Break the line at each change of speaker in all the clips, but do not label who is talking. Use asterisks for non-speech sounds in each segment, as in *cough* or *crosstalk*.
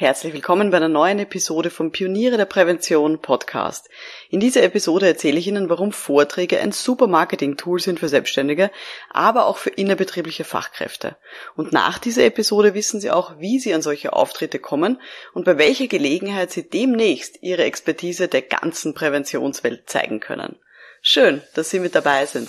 Herzlich willkommen bei einer neuen Episode vom Pioniere der Prävention Podcast. In dieser Episode erzähle ich Ihnen, warum Vorträge ein super Marketing-Tool sind für Selbstständige, aber auch für innerbetriebliche Fachkräfte. Und nach dieser Episode wissen Sie auch, wie Sie an solche Auftritte kommen und bei welcher Gelegenheit Sie demnächst Ihre Expertise der ganzen Präventionswelt zeigen können. Schön, dass Sie mit dabei sind.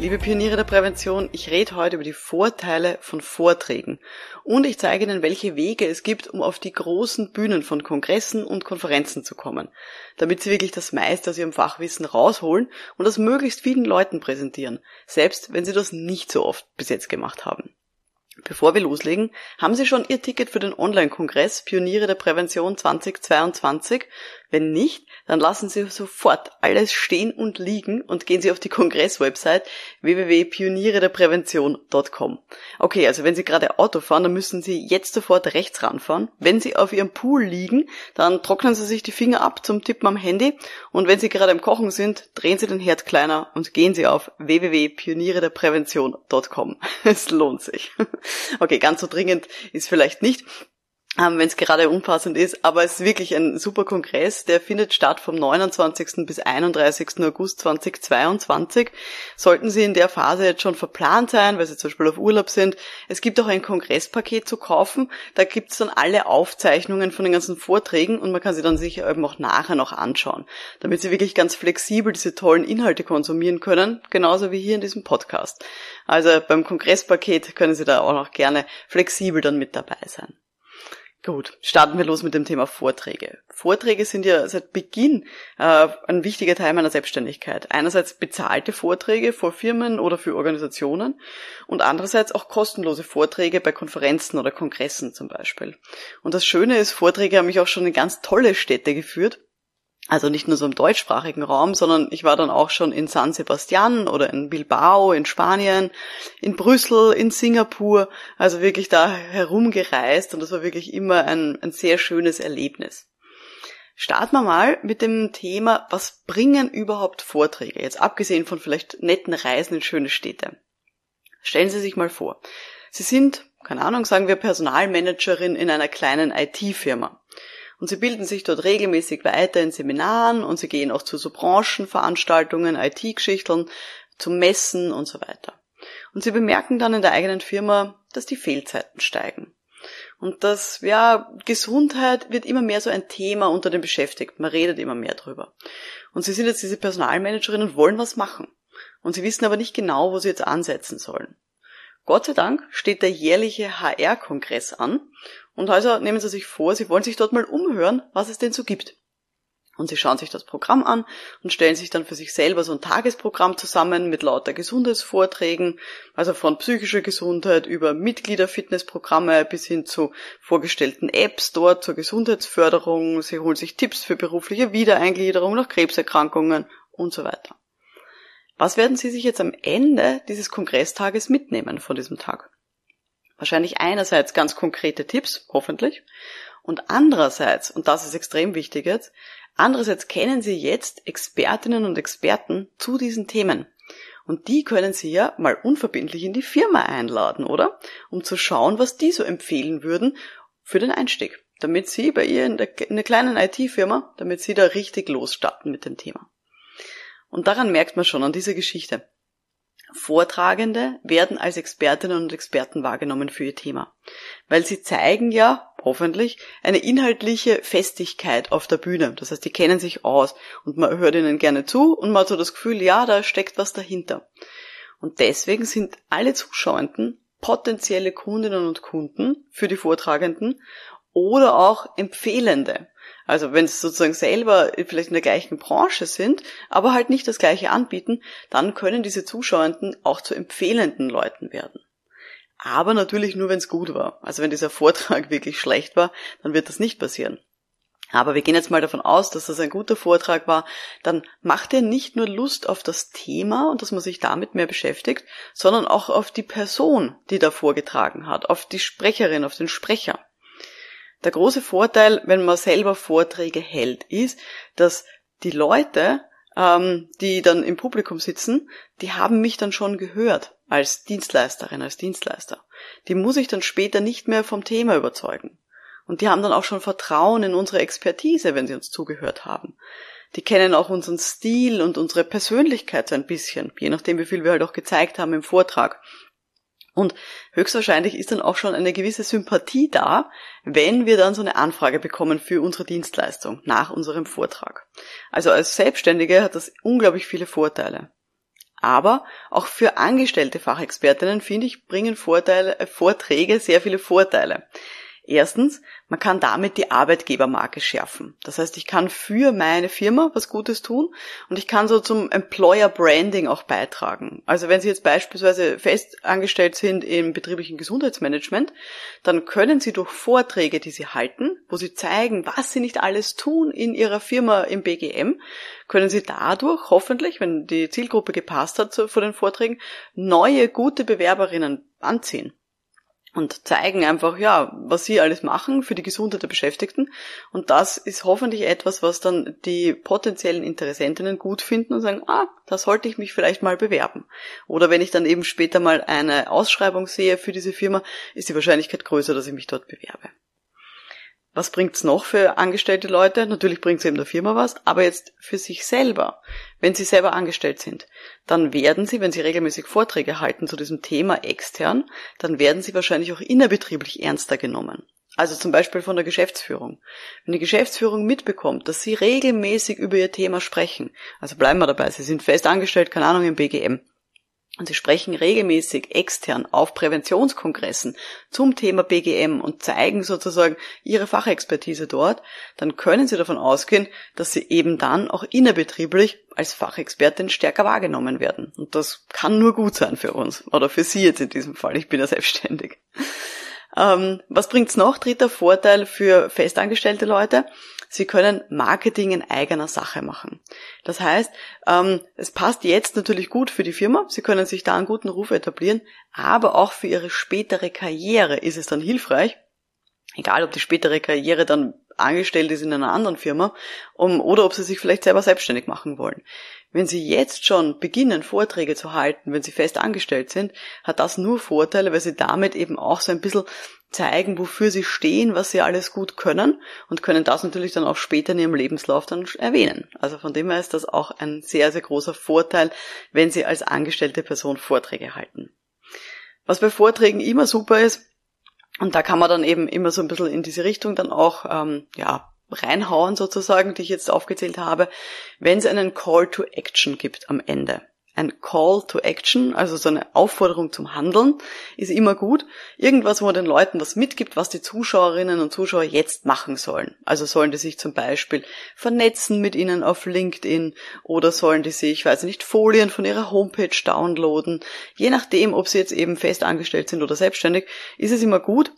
Liebe Pioniere der Prävention, ich rede heute über die Vorteile von Vorträgen und ich zeige Ihnen, welche Wege es gibt, um auf die großen Bühnen von Kongressen und Konferenzen zu kommen, damit Sie wirklich das meiste aus Ihrem Fachwissen rausholen und das möglichst vielen Leuten präsentieren, selbst wenn Sie das nicht so oft bis jetzt gemacht haben. Bevor wir loslegen, haben Sie schon Ihr Ticket für den Online-Kongress Pioniere der Prävention 2022? Wenn nicht, dann lassen Sie sofort alles stehen und liegen und gehen Sie auf die Kongress-Website www.pionierederprävention.com. Okay, also wenn Sie gerade Auto fahren, dann müssen Sie jetzt sofort rechts ranfahren. Wenn Sie auf Ihrem Pool liegen, dann trocknen Sie sich die Finger ab zum Tippen am Handy und wenn Sie gerade im Kochen sind, drehen Sie den Herd kleiner und gehen Sie auf www.pionierederprävention.com. *laughs* Es lohnt sich. Okay, ganz so dringend ist vielleicht nicht ähm, wenn es gerade unpassend ist. Aber es ist wirklich ein super Kongress. Der findet statt vom 29. bis 31. August 2022. Sollten Sie in der Phase jetzt schon verplant sein, weil Sie zum Beispiel auf Urlaub sind, es gibt auch ein Kongresspaket zu kaufen. Da gibt es dann alle Aufzeichnungen von den ganzen Vorträgen und man kann sie dann sicher eben auch nachher noch anschauen, damit Sie wirklich ganz flexibel diese tollen Inhalte konsumieren können, genauso wie hier in diesem Podcast. Also beim Kongresspaket können Sie da auch noch gerne flexibel dann mit dabei sein. Gut, starten wir los mit dem Thema Vorträge. Vorträge sind ja seit Beginn äh, ein wichtiger Teil meiner Selbstständigkeit. Einerseits bezahlte Vorträge vor Firmen oder für Organisationen und andererseits auch kostenlose Vorträge bei Konferenzen oder Kongressen zum Beispiel. Und das Schöne ist, Vorträge haben mich auch schon in ganz tolle Städte geführt. Also nicht nur so im deutschsprachigen Raum, sondern ich war dann auch schon in San Sebastian oder in Bilbao in Spanien, in Brüssel, in Singapur, also wirklich da herumgereist und das war wirklich immer ein, ein sehr schönes Erlebnis. Starten wir mal mit dem Thema, was bringen überhaupt Vorträge? Jetzt abgesehen von vielleicht netten Reisen in schöne Städte. Stellen Sie sich mal vor, Sie sind, keine Ahnung, sagen wir Personalmanagerin in einer kleinen IT-Firma. Und sie bilden sich dort regelmäßig weiter in Seminaren und sie gehen auch zu so Branchenveranstaltungen, IT-Geschichteln, zu Messen und so weiter. Und sie bemerken dann in der eigenen Firma, dass die Fehlzeiten steigen. Und das, ja, Gesundheit wird immer mehr so ein Thema unter den Beschäftigten. Man redet immer mehr drüber. Und sie sind jetzt diese Personalmanagerin und wollen was machen. Und sie wissen aber nicht genau, wo sie jetzt ansetzen sollen. Gott sei Dank steht der jährliche HR-Kongress an und also nehmen Sie sich vor, Sie wollen sich dort mal umhören, was es denn so gibt. Und Sie schauen sich das Programm an und stellen sich dann für sich selber so ein Tagesprogramm zusammen mit lauter Gesundheitsvorträgen, also von psychischer Gesundheit über Mitgliederfitnessprogramme bis hin zu vorgestellten Apps dort zur Gesundheitsförderung. Sie holen sich Tipps für berufliche Wiedereingliederung nach Krebserkrankungen und so weiter. Was werden Sie sich jetzt am Ende dieses Kongresstages mitnehmen von diesem Tag? Wahrscheinlich einerseits ganz konkrete Tipps, hoffentlich, und andererseits, und das ist extrem wichtig jetzt, andererseits kennen Sie jetzt Expertinnen und Experten zu diesen Themen. Und die können Sie ja mal unverbindlich in die Firma einladen, oder? Um zu schauen, was die so empfehlen würden für den Einstieg. Damit Sie bei ihr in, der, in einer kleinen IT-Firma, damit Sie da richtig losstarten mit dem Thema. Und daran merkt man schon an dieser Geschichte. Vortragende werden als Expertinnen und Experten wahrgenommen für ihr Thema, weil sie zeigen ja, hoffentlich, eine inhaltliche Festigkeit auf der Bühne. Das heißt, die kennen sich aus und man hört ihnen gerne zu und man hat so das Gefühl, ja, da steckt was dahinter. Und deswegen sind alle Zuschauenden potenzielle Kundinnen und Kunden für die Vortragenden oder auch Empfehlende. Also wenn sie sozusagen selber vielleicht in der gleichen Branche sind, aber halt nicht das gleiche anbieten, dann können diese Zuschauenden auch zu empfehlenden Leuten werden. Aber natürlich nur, wenn es gut war. Also wenn dieser *laughs* Vortrag wirklich schlecht war, dann wird das nicht passieren. Aber wir gehen jetzt mal davon aus, dass das ein guter Vortrag war. Dann macht er nicht nur Lust auf das Thema und dass man sich damit mehr beschäftigt, sondern auch auf die Person, die da vorgetragen hat, auf die Sprecherin, auf den Sprecher. Der große Vorteil, wenn man selber Vorträge hält, ist, dass die Leute, ähm, die dann im Publikum sitzen, die haben mich dann schon gehört als Dienstleisterin, als Dienstleister. Die muss ich dann später nicht mehr vom Thema überzeugen. Und die haben dann auch schon Vertrauen in unsere Expertise, wenn sie uns zugehört haben. Die kennen auch unseren Stil und unsere Persönlichkeit so ein bisschen, je nachdem, wie viel wir halt auch gezeigt haben im Vortrag. Und höchstwahrscheinlich ist dann auch schon eine gewisse Sympathie da, wenn wir dann so eine Anfrage bekommen für unsere Dienstleistung nach unserem Vortrag. Also als Selbstständige hat das unglaublich viele Vorteile. Aber auch für angestellte Fachexpertinnen, finde ich, bringen Vorteile, äh, Vorträge sehr viele Vorteile. Erstens, man kann damit die Arbeitgebermarke schärfen. Das heißt, ich kann für meine Firma was Gutes tun und ich kann so zum Employer Branding auch beitragen. Also wenn Sie jetzt beispielsweise fest angestellt sind im betrieblichen Gesundheitsmanagement, dann können Sie durch Vorträge, die Sie halten, wo Sie zeigen, was Sie nicht alles tun in Ihrer Firma im BGM, können Sie dadurch hoffentlich, wenn die Zielgruppe gepasst hat vor den Vorträgen, neue gute Bewerberinnen anziehen und zeigen einfach, ja, was sie alles machen für die Gesundheit der Beschäftigten. Und das ist hoffentlich etwas, was dann die potenziellen Interessentinnen gut finden und sagen, ah, da sollte ich mich vielleicht mal bewerben. Oder wenn ich dann eben später mal eine Ausschreibung sehe für diese Firma, ist die Wahrscheinlichkeit größer, dass ich mich dort bewerbe. Was bringt's noch für angestellte Leute? Natürlich bringt's eben der Firma was, aber jetzt für sich selber. Wenn Sie selber angestellt sind, dann werden Sie, wenn Sie regelmäßig Vorträge halten zu diesem Thema extern, dann werden Sie wahrscheinlich auch innerbetrieblich ernster genommen. Also zum Beispiel von der Geschäftsführung. Wenn die Geschäftsführung mitbekommt, dass Sie regelmäßig über Ihr Thema sprechen, also bleiben wir dabei, Sie sind fest angestellt, keine Ahnung, im BGM, und sie sprechen regelmäßig extern auf Präventionskongressen zum Thema BGM und zeigen sozusagen ihre Fachexpertise dort, dann können sie davon ausgehen, dass sie eben dann auch innerbetrieblich als Fachexpertin stärker wahrgenommen werden. Und das kann nur gut sein für uns oder für Sie jetzt in diesem Fall. Ich bin ja selbstständig. Ähm, was bringt's noch? Dritter Vorteil für festangestellte Leute. Sie können Marketing in eigener Sache machen. Das heißt, ähm, es passt jetzt natürlich gut für die Firma. Sie können sich da einen guten Ruf etablieren, aber auch für Ihre spätere Karriere ist es dann hilfreich, egal ob die spätere Karriere dann angestellt ist in einer anderen Firma um, oder ob sie sich vielleicht selber selbstständig machen wollen. Wenn Sie jetzt schon beginnen, Vorträge zu halten, wenn Sie fest angestellt sind, hat das nur Vorteile, weil Sie damit eben auch so ein bisschen zeigen, wofür Sie stehen, was Sie alles gut können und können das natürlich dann auch später in Ihrem Lebenslauf dann erwähnen. Also von dem her ist das auch ein sehr, sehr großer Vorteil, wenn Sie als angestellte Person Vorträge halten. Was bei Vorträgen immer super ist, und da kann man dann eben immer so ein bisschen in diese Richtung dann auch ähm, ja, reinhauen sozusagen, die ich jetzt aufgezählt habe, wenn es einen Call to Action gibt am Ende. Ein Call to Action, also so eine Aufforderung zum Handeln, ist immer gut. Irgendwas, wo man den Leuten was mitgibt, was die Zuschauerinnen und Zuschauer jetzt machen sollen. Also sollen die sich zum Beispiel vernetzen mit ihnen auf LinkedIn oder sollen die sich, weiß nicht, Folien von ihrer Homepage downloaden. Je nachdem, ob sie jetzt eben fest angestellt sind oder selbstständig, ist es immer gut,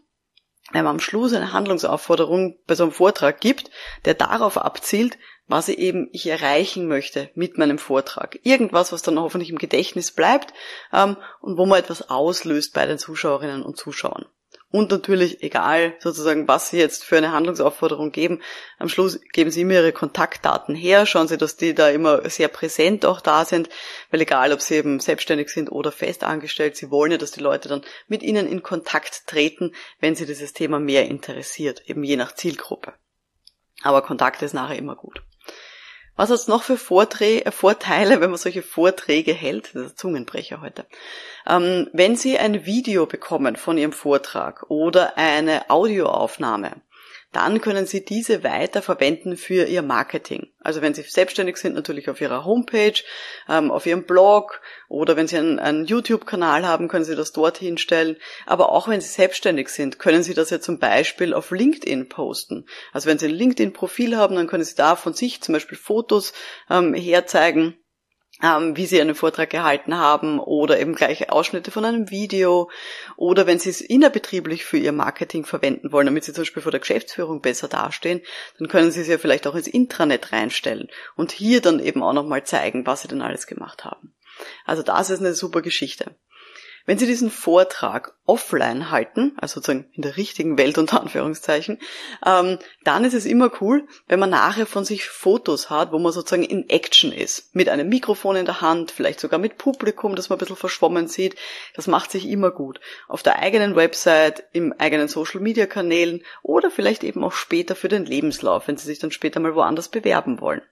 wenn man am Schluss eine Handlungsaufforderung bei so einem Vortrag gibt, der darauf abzielt, was ich eben ich erreichen möchte mit meinem Vortrag. Irgendwas, was dann hoffentlich im Gedächtnis bleibt ähm, und wo man etwas auslöst bei den Zuschauerinnen und Zuschauern. Und natürlich, egal sozusagen, was Sie jetzt für eine Handlungsaufforderung geben, am Schluss geben Sie immer Ihre Kontaktdaten her, schauen Sie, dass die da immer sehr präsent auch da sind, weil egal, ob Sie eben selbstständig sind oder festangestellt, Sie wollen ja, dass die Leute dann mit Ihnen in Kontakt treten, wenn Sie dieses Thema mehr interessiert, eben je nach Zielgruppe. Aber Kontakt ist nachher immer gut. Was hat es noch für Vorträ Vorteile, wenn man solche Vorträge hält? Das ist Zungenbrecher heute. Ähm, wenn Sie ein Video bekommen von Ihrem Vortrag oder eine Audioaufnahme, dann können Sie diese weiter verwenden für Ihr Marketing. Also wenn Sie selbstständig sind, natürlich auf Ihrer Homepage, ähm, auf Ihrem Blog oder wenn Sie einen, einen YouTube-Kanal haben, können Sie das dort hinstellen. Aber auch wenn Sie selbstständig sind, können Sie das ja zum Beispiel auf LinkedIn posten. Also wenn Sie ein LinkedIn-Profil haben, dann können Sie da von sich zum Beispiel Fotos ähm, herzeigen ähm, wie sie einen Vortrag gehalten haben oder eben gleich Ausschnitte von einem Video oder wenn sie es innerbetrieblich für ihr Marketing verwenden wollen, damit sie zum Beispiel vor der Geschäftsführung besser dastehen, dann können sie es ja vielleicht auch ins Intranet reinstellen und hier dann eben auch nochmal zeigen, was sie denn alles gemacht haben. Also das ist eine super Geschichte. Wenn Sie diesen Vortrag offline halten, also sozusagen in der richtigen Welt unter Anführungszeichen, ähm, dann ist es immer cool, wenn man nachher von sich Fotos hat, wo man sozusagen in Action ist. Mit einem Mikrofon in der Hand, vielleicht sogar mit Publikum, das man ein bisschen verschwommen sieht. Das macht sich immer gut. Auf der eigenen Website, im eigenen Social Media Kanälen oder vielleicht eben auch später für den Lebenslauf, wenn Sie sich dann später mal woanders bewerben wollen.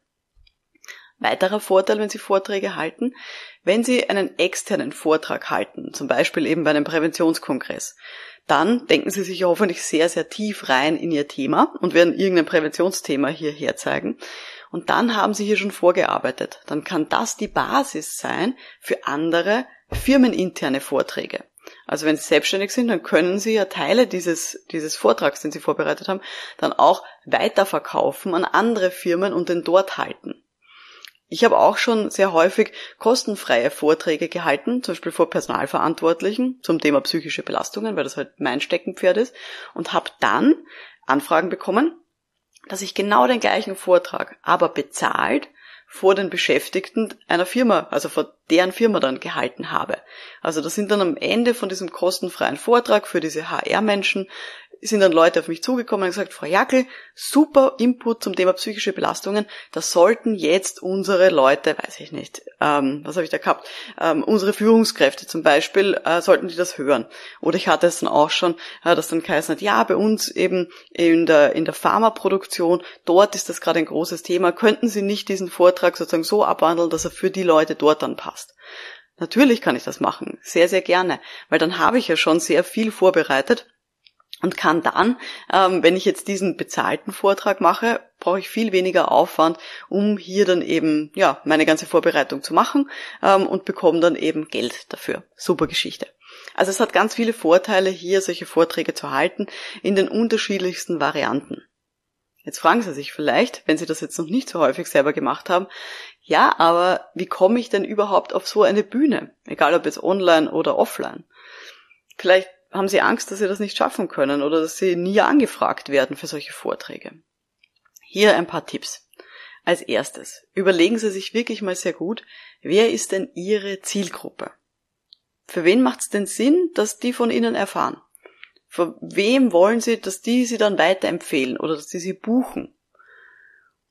Weiterer Vorteil, wenn Sie Vorträge halten, wenn Sie einen externen Vortrag halten, zum Beispiel eben bei einem Präventionskongress, dann denken Sie sich hoffentlich sehr, sehr tief rein in Ihr Thema und werden irgendein Präventionsthema hierher zeigen. Und dann haben Sie hier schon vorgearbeitet. Dann kann das die Basis sein für andere firmeninterne Vorträge. Also wenn Sie selbstständig sind, dann können Sie ja Teile dieses, dieses Vortrags, den Sie vorbereitet haben, dann auch weiterverkaufen an andere Firmen und den dort halten. Ich habe auch schon sehr häufig kostenfreie Vorträge gehalten, zum Beispiel vor Personalverantwortlichen zum Thema psychische Belastungen, weil das halt mein Steckenpferd ist, und habe dann Anfragen bekommen, dass ich genau den gleichen Vortrag, aber bezahlt, vor den Beschäftigten einer Firma, also vor deren Firma dann gehalten habe. Also das sind dann am Ende von diesem kostenfreien Vortrag für diese HR-Menschen sind dann Leute auf mich zugekommen und gesagt, Frau Jackel, super Input zum Thema psychische Belastungen. Das sollten jetzt unsere Leute, weiß ich nicht, ähm, was habe ich da gehabt, ähm, unsere Führungskräfte zum Beispiel, äh, sollten die das hören. Oder ich hatte es dann auch schon, äh, dass dann geheißen hat, ja, bei uns eben in der, in der Pharmaproduktion, dort ist das gerade ein großes Thema. Könnten Sie nicht diesen Vortrag sozusagen so abwandeln, dass er für die Leute dort dann passt? Natürlich kann ich das machen, sehr, sehr gerne, weil dann habe ich ja schon sehr viel vorbereitet und kann dann, ähm, wenn ich jetzt diesen bezahlten Vortrag mache, brauche ich viel weniger Aufwand, um hier dann eben ja meine ganze Vorbereitung zu machen ähm, und bekomme dann eben Geld dafür. Super Geschichte. Also es hat ganz viele Vorteile, hier solche Vorträge zu halten in den unterschiedlichsten Varianten. Jetzt fragen Sie sich vielleicht, wenn Sie das jetzt noch nicht so häufig selber gemacht haben, ja, aber wie komme ich denn überhaupt auf so eine Bühne? Egal ob jetzt online oder offline. Vielleicht haben sie Angst, dass sie das nicht schaffen können oder dass sie nie angefragt werden für solche Vorträge. Hier ein paar Tipps. Als erstes, überlegen Sie sich wirklich mal sehr gut, wer ist denn Ihre Zielgruppe? Für wen macht es denn Sinn, dass die von Ihnen erfahren? Für wem wollen Sie, dass die Sie dann weiterempfehlen oder dass die Sie buchen?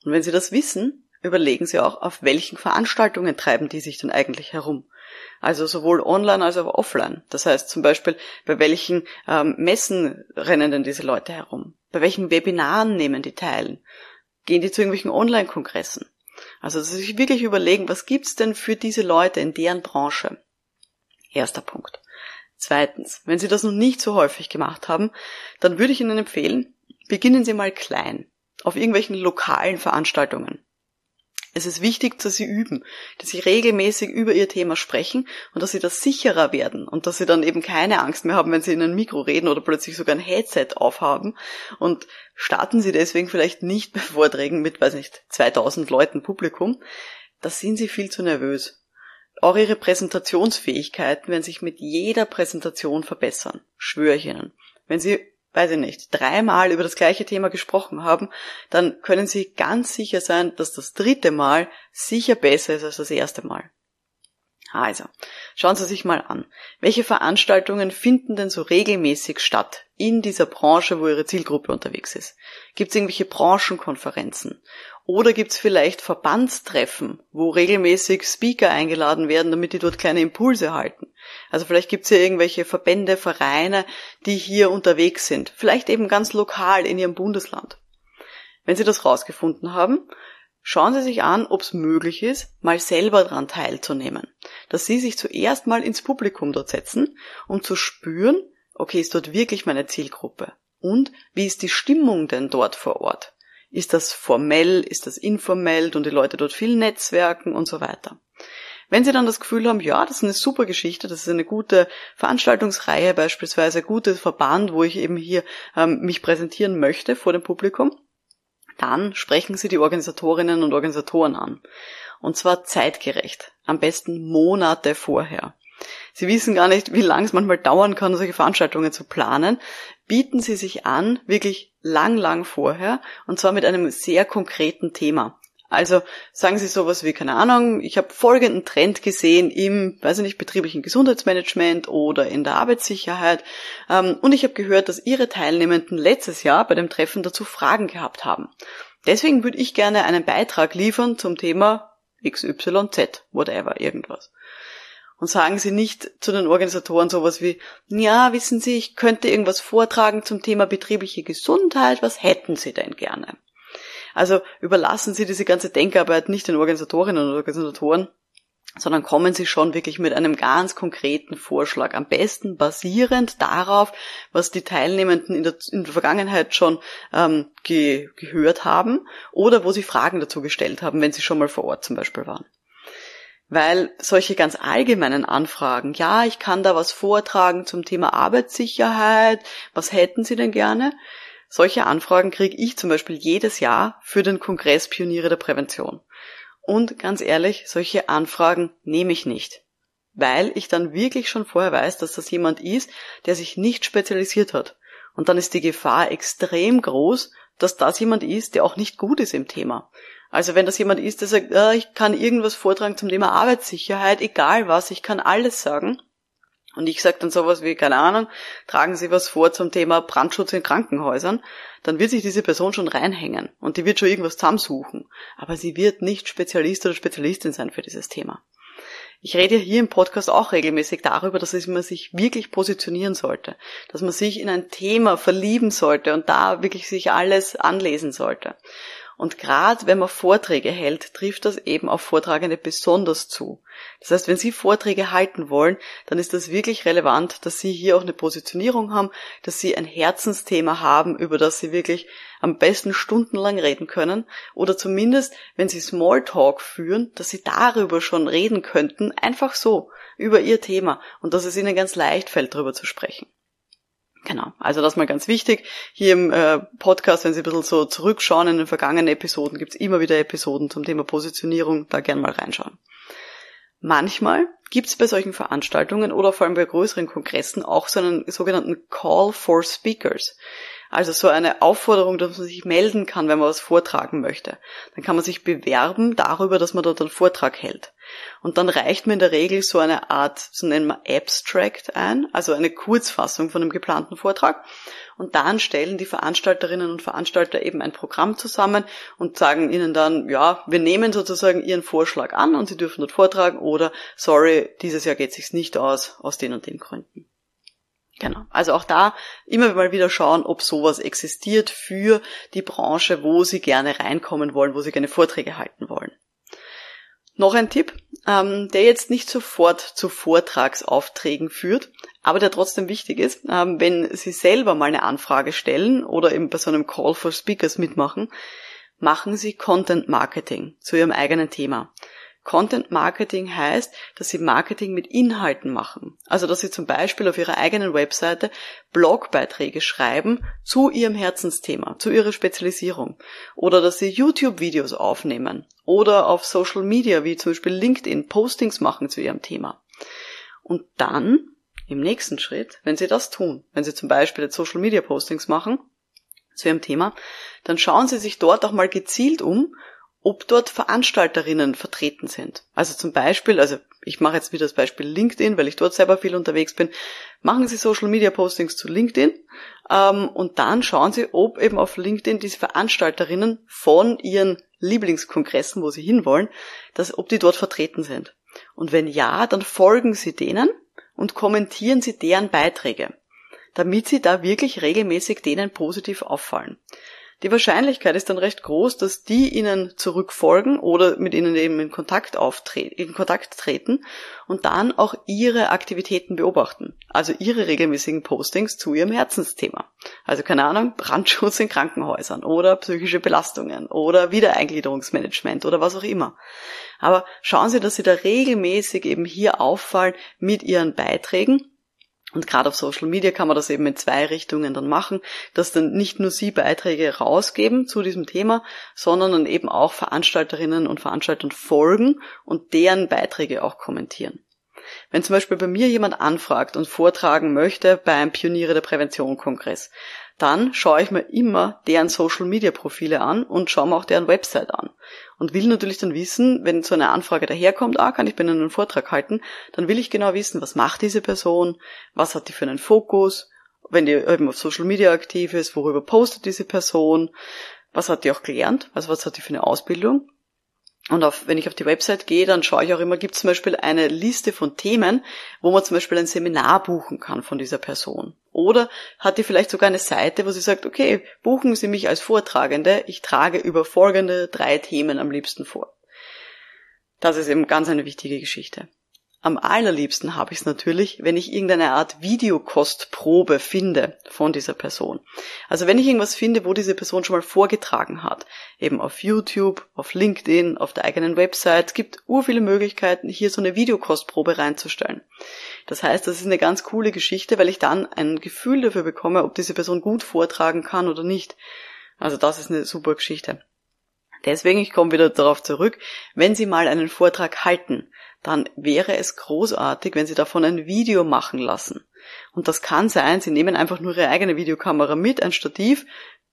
Und wenn Sie das wissen, überlegen Sie auch, auf welchen Veranstaltungen treiben die sich denn eigentlich herum. Also sowohl online als auch offline. Das heißt zum Beispiel, bei welchen ähm, Messen rennen denn diese Leute herum? Bei welchen Webinaren nehmen die teil? Gehen die zu irgendwelchen Online-Kongressen? Also sich wirklich überlegen, was gibt's denn für diese Leute in deren Branche? Erster Punkt. Zweitens, wenn Sie das noch nicht so häufig gemacht haben, dann würde ich Ihnen empfehlen, beginnen Sie mal klein, auf irgendwelchen lokalen Veranstaltungen. Es ist wichtig, dass sie üben, dass sie regelmäßig über ihr Thema sprechen und dass sie das sicherer werden und dass sie dann eben keine Angst mehr haben, wenn sie in ein Mikro reden oder plötzlich sogar ein Headset aufhaben und starten sie deswegen vielleicht nicht bei Vorträgen mit, weiß nicht, 2000 Leuten Publikum. Da sind sie viel zu nervös. Auch ihre Präsentationsfähigkeiten werden sich mit jeder Präsentation verbessern. Schwöre ich Ihnen. Wenn Sie weiß ich nicht, dreimal über das gleiche Thema gesprochen haben, dann können Sie ganz sicher sein, dass das dritte Mal sicher besser ist als das erste Mal. Also, schauen Sie sich mal an. Welche Veranstaltungen finden denn so regelmäßig statt in dieser Branche, wo Ihre Zielgruppe unterwegs ist? Gibt es irgendwelche Branchenkonferenzen? Oder gibt es vielleicht Verbandstreffen, wo regelmäßig Speaker eingeladen werden, damit die dort kleine Impulse halten? Also vielleicht gibt es ja irgendwelche Verbände, Vereine, die hier unterwegs sind. Vielleicht eben ganz lokal in Ihrem Bundesland. Wenn Sie das rausgefunden haben, schauen Sie sich an, ob es möglich ist, mal selber daran teilzunehmen. Dass Sie sich zuerst mal ins Publikum dort setzen, um zu spüren, okay, ist dort wirklich meine Zielgruppe? Und wie ist die Stimmung denn dort vor Ort? Ist das formell, ist das informell und die Leute dort viel netzwerken und so weiter. Wenn Sie dann das Gefühl haben, ja, das ist eine super Geschichte, das ist eine gute Veranstaltungsreihe beispielsweise, ein gutes Verband, wo ich eben hier ähm, mich präsentieren möchte vor dem Publikum, Dann sprechen Sie die Organisatorinnen und Organisatoren an. Und zwar zeitgerecht. Am besten Monate vorher. Sie wissen gar nicht, wie lang es manchmal dauern kann, solche Veranstaltungen zu planen. Bieten Sie sich an, wirklich lang, lang vorher, und zwar mit einem sehr konkreten Thema. Also sagen Sie sowas wie, keine Ahnung, ich habe folgenden Trend gesehen im, weiß ich nicht, betrieblichen Gesundheitsmanagement oder in der Arbeitssicherheit ähm, und ich habe gehört, dass Ihre Teilnehmenden letztes Jahr bei dem Treffen dazu Fragen gehabt haben. Deswegen würde ich gerne einen Beitrag liefern zum Thema XYZ, whatever, irgendwas. Und sagen Sie nicht zu den Organisatoren sowas wie, ja, wissen Sie, ich könnte irgendwas vortragen zum Thema betriebliche Gesundheit, was hätten Sie denn gerne? Also überlassen Sie diese ganze Denkarbeit nicht den Organisatorinnen und Organisatoren, sondern kommen Sie schon wirklich mit einem ganz konkreten Vorschlag, am besten basierend darauf, was die Teilnehmenden in der, in der Vergangenheit schon ähm, ge, gehört haben oder wo sie Fragen dazu gestellt haben, wenn sie schon mal vor Ort zum Beispiel waren. Weil solche ganz allgemeinen Anfragen, ja, ich kann da was vortragen zum Thema Arbeitssicherheit, was hätten Sie denn gerne? Solche Anfragen kriege ich zum Beispiel jedes Jahr für den Kongress Pioniere der Prävention. Und ganz ehrlich, solche Anfragen nehme ich nicht. Weil ich dann wirklich schon vorher weiß, dass das jemand ist, der sich nicht spezialisiert hat. Und dann ist die Gefahr extrem groß, dass das jemand ist, der auch nicht gut ist im Thema. Also wenn das jemand ist, der sagt, äh, ich kann irgendwas vortragen zum Thema Arbeitssicherheit, egal was, ich kann alles sagen. Und ich sage dann sowas wie, keine Ahnung, tragen Sie was vor zum Thema Brandschutz in Krankenhäusern, dann wird sich diese Person schon reinhängen und die wird schon irgendwas zusammensuchen. Aber sie wird nicht Spezialist oder Spezialistin sein für dieses Thema. Ich rede hier im Podcast auch regelmäßig darüber, dass man sich wirklich positionieren sollte, dass man sich in ein Thema verlieben sollte und da wirklich sich alles anlesen sollte. Und gerade wenn man Vorträge hält, trifft das eben auf Vortragende besonders zu. Das heißt, wenn Sie Vorträge halten wollen, dann ist das wirklich relevant, dass Sie hier auch eine Positionierung haben, dass Sie ein Herzensthema haben, über das Sie wirklich am besten stundenlang reden können oder zumindest, wenn Sie Smalltalk führen, dass Sie darüber schon reden könnten, einfach so, über Ihr Thema und dass es Ihnen ganz leicht fällt, darüber zu sprechen. Genau, also das mal ganz wichtig. Hier im äh, Podcast, wenn Sie ein bisschen so zurückschauen in den vergangenen Episoden, gibt's immer wieder Episoden zum Thema Positionierung, da gern mal reinschauen. Manchmal gibt's bei solchen Veranstaltungen oder vor allem bei größeren Kongressen auch so einen sogenannten Call for Speakers. Also so eine Aufforderung, dass man sich melden kann, wenn man was vortragen möchte. Dann kann man sich bewerben darüber, dass man dort einen Vortrag hält. Und dann reicht mir in der Regel so eine Art, so nennen wir Abstract ein, also eine Kurzfassung von einem geplanten Vortrag. Und dann stellen die Veranstalterinnen und Veranstalter eben ein Programm zusammen und sagen ihnen dann, ja, wir nehmen sozusagen ihren Vorschlag an und sie dürfen dort vortragen oder, sorry, dieses Jahr geht sich's nicht aus, aus den und den Gründen. Genau. Also auch da immer mal wieder schauen, ob sowas existiert für die Branche, wo Sie gerne reinkommen wollen, wo Sie gerne Vorträge halten wollen. Noch ein Tipp, ähm, der jetzt nicht sofort zu Vortragsaufträgen führt, aber der trotzdem wichtig ist. Ähm, wenn Sie selber mal eine Anfrage stellen oder eben bei so einem Call for Speakers mitmachen, machen Sie Content Marketing zu Ihrem eigenen Thema. Content Marketing heißt, dass sie Marketing mit Inhalten machen. Also, dass sie zum Beispiel auf ihrer eigenen Webseite Blogbeiträge schreiben zu ihrem Herzensthema, zu ihrer Spezialisierung. Oder dass sie YouTube-Videos aufnehmen. Oder auf Social Media, wie zum Beispiel LinkedIn, Postings machen zu ihrem Thema. Und dann, im nächsten Schritt, wenn sie das tun, wenn sie zum Beispiel Social Media Postings machen, zu ihrem Thema, dann schauen Sie sich dort auch mal gezielt um ob dort Veranstalterinnen vertreten sind. Also zum Beispiel, also ich mache jetzt wieder das Beispiel LinkedIn, weil ich dort selber viel unterwegs bin. Machen Sie Social Media Postings zu LinkedIn ähm, und dann schauen Sie, ob eben auf LinkedIn diese Veranstalterinnen von ihren Lieblingskongressen, wo Sie hinwollen, dass, ob die dort vertreten sind. Und wenn ja, dann folgen Sie denen und kommentieren Sie deren Beiträge, damit Sie da wirklich regelmäßig denen positiv auffallen. Die Wahrscheinlichkeit ist dann recht groß, dass die ihnen zurückfolgen oder mit ihnen eben in Kontakt, in Kontakt treten und dann auch ihre Aktivitäten beobachten. Also ihre regelmäßigen Postings zu ihrem Herzensthema. Also keine Ahnung, Brandschutz in Krankenhäusern oder psychische Belastungen oder Wiedereingliederungsmanagement oder was auch immer. Aber schauen Sie, dass Sie da regelmäßig eben hier auffallen mit Ihren Beiträgen Und gerade auf Social Media kann man das eben in zwei Richtungen dann machen, dass dann nicht nur Sie Beiträge rausgeben zu diesem Thema, sondern dann eben auch Veranstalterinnen und Veranstaltern folgen und deren Beiträge auch kommentieren. Wenn zum Beispiel bei mir jemand anfragt und vortragen möchte beim Pioniere der Prävention Kongress, dann schaue ich mir immer deren Social Media Profile an und schaue mir auch deren Website an. Und will natürlich dann wissen, wenn so eine Anfrage daherkommt, ah, kann ich bei Ihnen einen Vortrag halten, dann will ich genau wissen, was macht diese Person, was hat die für einen Fokus, wenn die eben auf Social Media aktiv ist, worüber postet diese Person, was hat die auch gelernt, also was hat die für eine Ausbildung und auf, wenn ich auf die Website gehe, dann schaue ich auch immer, gibt es zum Beispiel eine Liste von Themen, wo man zum Beispiel ein Seminar buchen kann von dieser Person. Oder hat die vielleicht sogar eine Seite, wo sie sagt, okay, buchen Sie mich als Vortragende, ich trage über folgende drei Themen am liebsten vor. Das ist eben ganz eine wichtige Geschichte. Am allerliebsten habe ich es natürlich, wenn ich irgendeine Art Videokostprobe finde von dieser Person. Also wenn ich irgendwas finde, wo diese Person schon mal vorgetragen hat, eben auf YouTube, auf LinkedIn, auf der eigenen Website, es gibt ur viele Möglichkeiten, hier so eine Videokostprobe reinzustellen. Das heißt, das ist eine ganz coole Geschichte, weil ich dann ein Gefühl dafür bekomme, ob diese Person gut vortragen kann oder nicht. Also das ist eine super Geschichte. Deswegen, ich komme wieder darauf zurück, wenn Sie mal einen Vortrag halten, dann wäre es großartig, wenn Sie davon ein Video machen lassen. Und das kann sein, Sie nehmen einfach nur Ihre eigene Videokamera mit, ein Stativ,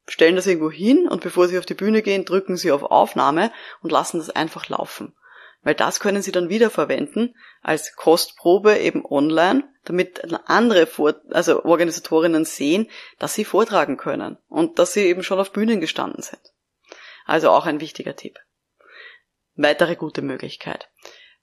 stellen das irgendwo hin und bevor Sie auf die Bühne gehen, drücken Sie auf Aufnahme und lassen das einfach laufen. Weil das können Sie dann wiederverwenden als Kostprobe eben online, damit andere Vor also Organisatorinnen sehen, dass sie vortragen können und dass sie eben schon auf Bühnen gestanden sind. Also auch ein wichtiger Tipp. Weitere gute Möglichkeit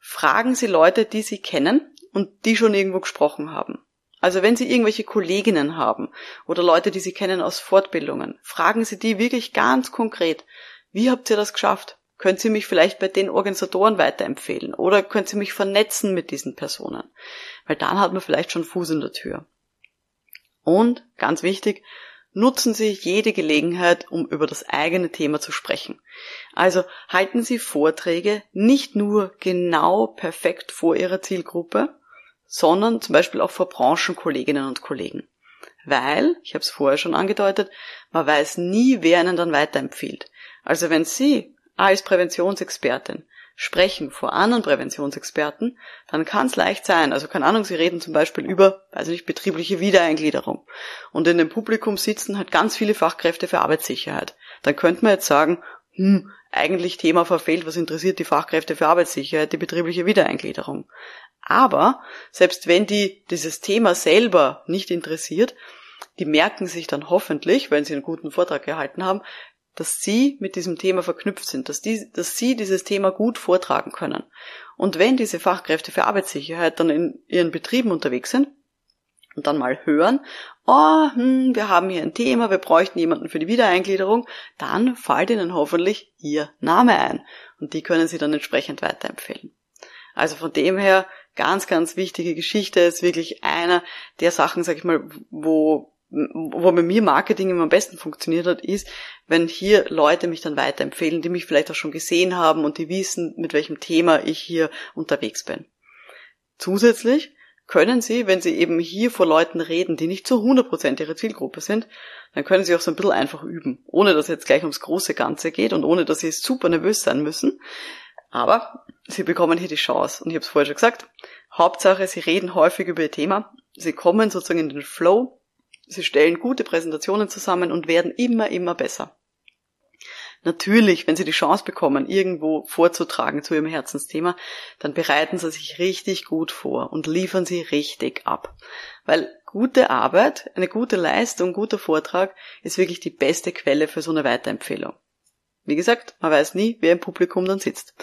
fragen Sie Leute, die Sie kennen und die schon irgendwo gesprochen haben. Also wenn Sie irgendwelche Kolleginnen haben oder Leute, die Sie kennen aus Fortbildungen, fragen Sie die wirklich ganz konkret, wie habt ihr das geschafft? Könnt Sie mich vielleicht bei den Organisatoren weiterempfehlen oder könnt Sie mich vernetzen mit diesen Personen? Weil dann hat man vielleicht schon Fuß in der Tür. Und, ganz wichtig, Nutzen Sie jede Gelegenheit, um über das eigene Thema zu sprechen. Also halten Sie Vorträge nicht nur genau perfekt vor Ihrer Zielgruppe, sondern zum Beispiel auch vor Branchenkolleginnen und Kollegen. Weil, ich habe es vorher schon angedeutet, man weiß nie, wer einen dann weiterempfiehlt. Also wenn Sie als Präventionsexpertin sprechen vor anderen Präventionsexperten, dann kann es leicht sein. Also keine Ahnung, Sie reden zum Beispiel über, weiß nicht, betriebliche Wiedereingliederung. Und in dem Publikum sitzen halt ganz viele Fachkräfte für Arbeitssicherheit. Dann könnte man jetzt sagen, hm, eigentlich Thema verfehlt, was interessiert die Fachkräfte für Arbeitssicherheit, die betriebliche Wiedereingliederung. Aber selbst wenn die dieses Thema selber nicht interessiert, die merken sich dann hoffentlich, wenn sie einen guten Vortrag gehalten haben, dass sie mit diesem Thema verknüpft sind, dass, die, dass sie dieses Thema gut vortragen können. Und wenn diese Fachkräfte für Arbeitssicherheit dann in ihren Betrieben unterwegs sind und dann mal hören, oh, hm, wir haben hier ein Thema, wir bräuchten jemanden für die Wiedereingliederung, dann fällt ihnen hoffentlich ihr Name ein und die können sie dann entsprechend weiterempfehlen. Also von dem her ganz, ganz wichtige Geschichte ist wirklich einer der Sachen, sag ich mal, wo wo bei mir Marketing immer am besten funktioniert hat, ist, wenn hier Leute mich dann weiterempfehlen, die mich vielleicht auch schon gesehen haben und die wissen, mit welchem Thema ich hier unterwegs bin. Zusätzlich können Sie, wenn Sie eben hier vor Leuten reden, die nicht zu 100% Ihre Zielgruppe sind, dann können Sie auch so ein bisschen einfach üben, ohne dass es jetzt gleich ums große Ganze geht und ohne dass Sie super nervös sein müssen. Aber Sie bekommen hier die Chance. Und ich habe es vorher schon gesagt, Hauptsache, Sie reden häufig über Ihr Thema, Sie kommen sozusagen in den Flow, Sie stellen gute Präsentationen zusammen und werden immer, immer besser. Natürlich, wenn Sie die Chance bekommen, irgendwo vorzutragen zu Ihrem Herzensthema, dann bereiten Sie sich richtig gut vor und liefern Sie richtig ab. Weil gute Arbeit, eine gute Leistung, guter Vortrag ist wirklich die beste Quelle für so eine Weiterempfehlung. Wie gesagt, man weiß nie, wer im Publikum dann sitzt.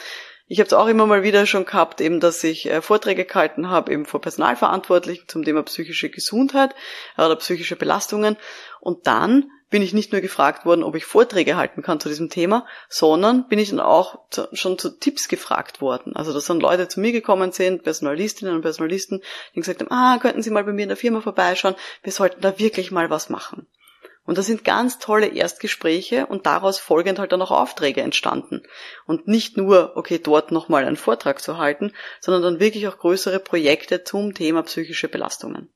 Ich habe es auch immer mal wieder schon gehabt, eben, dass ich äh, Vorträge gehalten habe, eben vor Personalverantwortlichen zum Thema psychische Gesundheit äh, oder psychische Belastungen. Und dann bin ich nicht nur gefragt worden, ob ich Vorträge halten kann zu diesem Thema, sondern bin ich dann auch zu, schon zu Tipps gefragt worden. Also dass dann Leute zu mir gekommen sind, Personalistinnen und Personalisten, die gesagt haben, ah, könnten Sie mal bei mir in der Firma vorbeischauen, wir sollten da wirklich mal was machen. Und das sind ganz tolle Erstgespräche und daraus folgend halt dann auch Aufträge entstanden. Und nicht nur, okay, dort nochmal einen Vortrag zu halten, sondern dann wirklich auch größere Projekte zum Thema psychische Belastungen.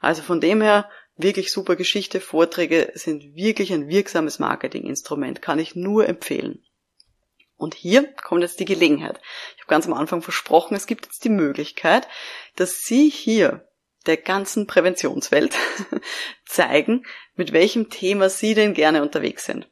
Also von dem her wirklich super Geschichte. Vorträge sind wirklich ein wirksames Marketinginstrument, kann ich nur empfehlen. Und hier kommt jetzt die Gelegenheit. Ich habe ganz am Anfang versprochen, es gibt jetzt die Möglichkeit, dass Sie hier der ganzen Präventionswelt *laughs* zeigen, mit welchem Thema Sie denn gerne unterwegs sind.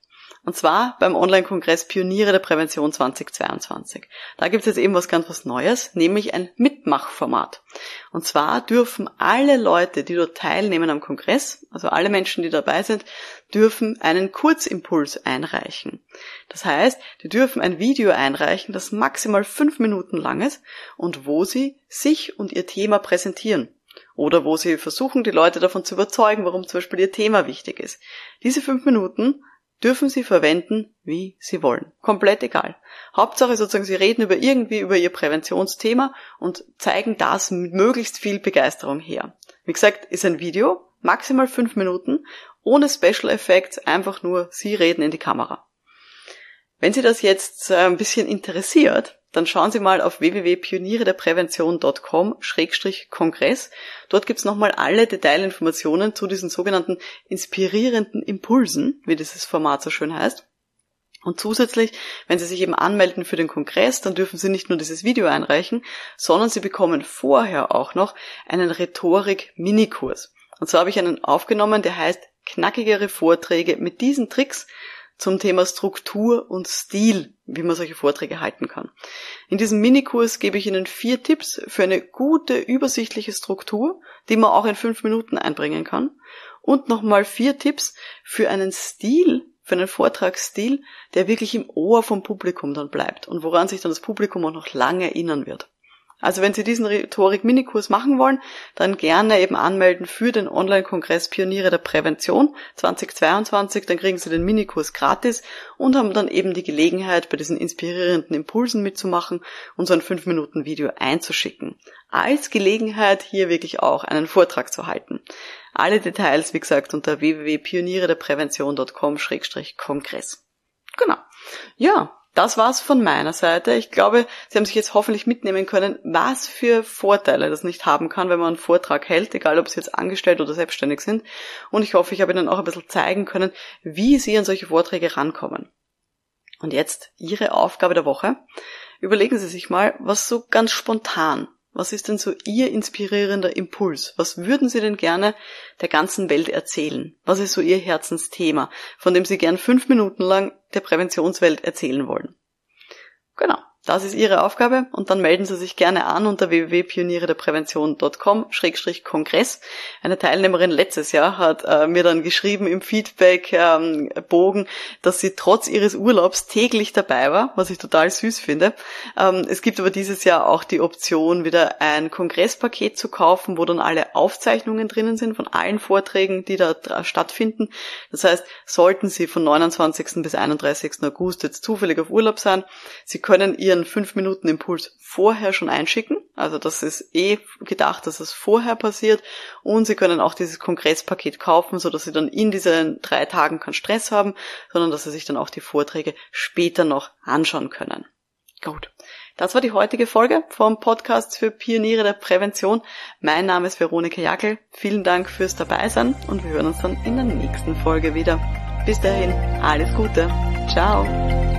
Und zwar beim Online-Kongress Pioniere der Prävention 2022. Da gibt es jetzt eben was ganz was Neues, nämlich ein Mitmachformat. Und zwar dürfen alle Leute, die dort teilnehmen am Kongress, also alle Menschen, die dabei sind, dürfen einen Kurzimpuls einreichen. Das heißt, die dürfen ein Video einreichen, das maximal fünf Minuten lang ist und wo sie sich und ihr Thema präsentieren oder wo sie versuchen, die Leute davon zu überzeugen, warum zum Beispiel ihr Thema wichtig ist. Diese fünf Minuten dürfen Sie verwenden, wie Sie wollen. Komplett egal. Hauptsache sozusagen, Sie reden über irgendwie über Ihr Präventionsthema und zeigen das mit möglichst viel Begeisterung her. Wie gesagt, ist ein Video, maximal fünf Minuten, ohne Special Effects, einfach nur Sie reden in die Kamera. Wenn Sie das jetzt äh, ein bisschen interessiert, dann schauen Sie mal auf www.pionierederprävention.com-kongress. Dort gibt's nochmal alle Detailinformationen zu diesen sogenannten inspirierenden Impulsen, wie dieses Format so schön heißt. Und zusätzlich, wenn Sie sich eben anmelden für den Kongress, dann dürfen Sie nicht nur dieses Video einreichen, sondern Sie bekommen vorher auch noch einen Rhetorik-Minikurs. Und so habe ich einen aufgenommen, der heißt knackigere Vorträge mit diesen Tricks, zum Thema Struktur und Stil, wie man solche Vorträge halten kann. In diesem Minikurs gebe ich Ihnen vier Tipps für eine gute, übersichtliche Struktur, die man auch in fünf Minuten einbringen kann. Und nochmal vier Tipps für einen Stil, für einen Vortragsstil, der wirklich im Ohr vom Publikum dann bleibt und woran sich dann das Publikum auch noch lange erinnern wird. Also wenn Sie diesen Rhetorik-Minikurs machen wollen, dann gerne eben anmelden für den Online-Kongress Pioniere der Prävention 2022. Dann kriegen Sie den Minikurs gratis und haben dann eben die Gelegenheit, bei diesen inspirierenden Impulsen mitzumachen und so ein 5-Minuten-Video einzuschicken. Als Gelegenheit hier wirklich auch einen Vortrag zu halten. Alle Details, wie gesagt, unter www.pionierederprävention.com-kongress. Genau. Ja, das war's von meiner Seite. Ich glaube, Sie haben sich jetzt hoffentlich mitnehmen können, was für Vorteile das nicht haben kann, wenn man einen Vortrag hält, egal ob Sie jetzt angestellt oder selbstständig sind. Und ich hoffe, ich habe Ihnen auch ein bisschen zeigen können, wie Sie an solche Vorträge rankommen. Und jetzt Ihre Aufgabe der Woche. Überlegen Sie sich mal, was so ganz spontan was ist denn so Ihr inspirierender Impuls? Was würden Sie denn gerne der ganzen Welt erzählen? Was ist so Ihr Herzensthema, von dem Sie gern fünf Minuten lang der Präventionswelt erzählen wollen? Genau. Das ist Ihre Aufgabe und dann melden Sie sich gerne an unter www.pionierederprävention.com-kongress. Eine Teilnehmerin letztes Jahr hat äh, mir dann geschrieben im Feedback-Bogen, ähm, dass sie trotz ihres Urlaubs täglich dabei war, was ich total süß finde. Ähm, es gibt aber dieses Jahr auch die Option, wieder ein Kongresspaket zu kaufen, wo dann alle Aufzeichnungen drinnen sind von allen Vorträgen, die da stattfinden. Das heißt, sollten Sie von 29. bis 31. August jetzt zufällig auf Urlaub sein, Sie können Ihren ihren 5-Minuten-Impuls vorher schon einschicken. Also das ist eh gedacht, dass es vorher passiert. Und Sie können auch dieses Kongresspaket kaufen, so dass Sie dann in diesen drei Tagen keinen Stress haben, sondern dass Sie sich dann auch die Vorträge später noch anschauen können. Gut. Das war die heutige Folge vom Podcast für Pioniere der Prävention. Mein Name ist Veronika Jackel. Vielen Dank fürs Dabeisein und wir hören uns dann in der nächsten Folge wieder. Bis dahin, alles Gute. Ciao.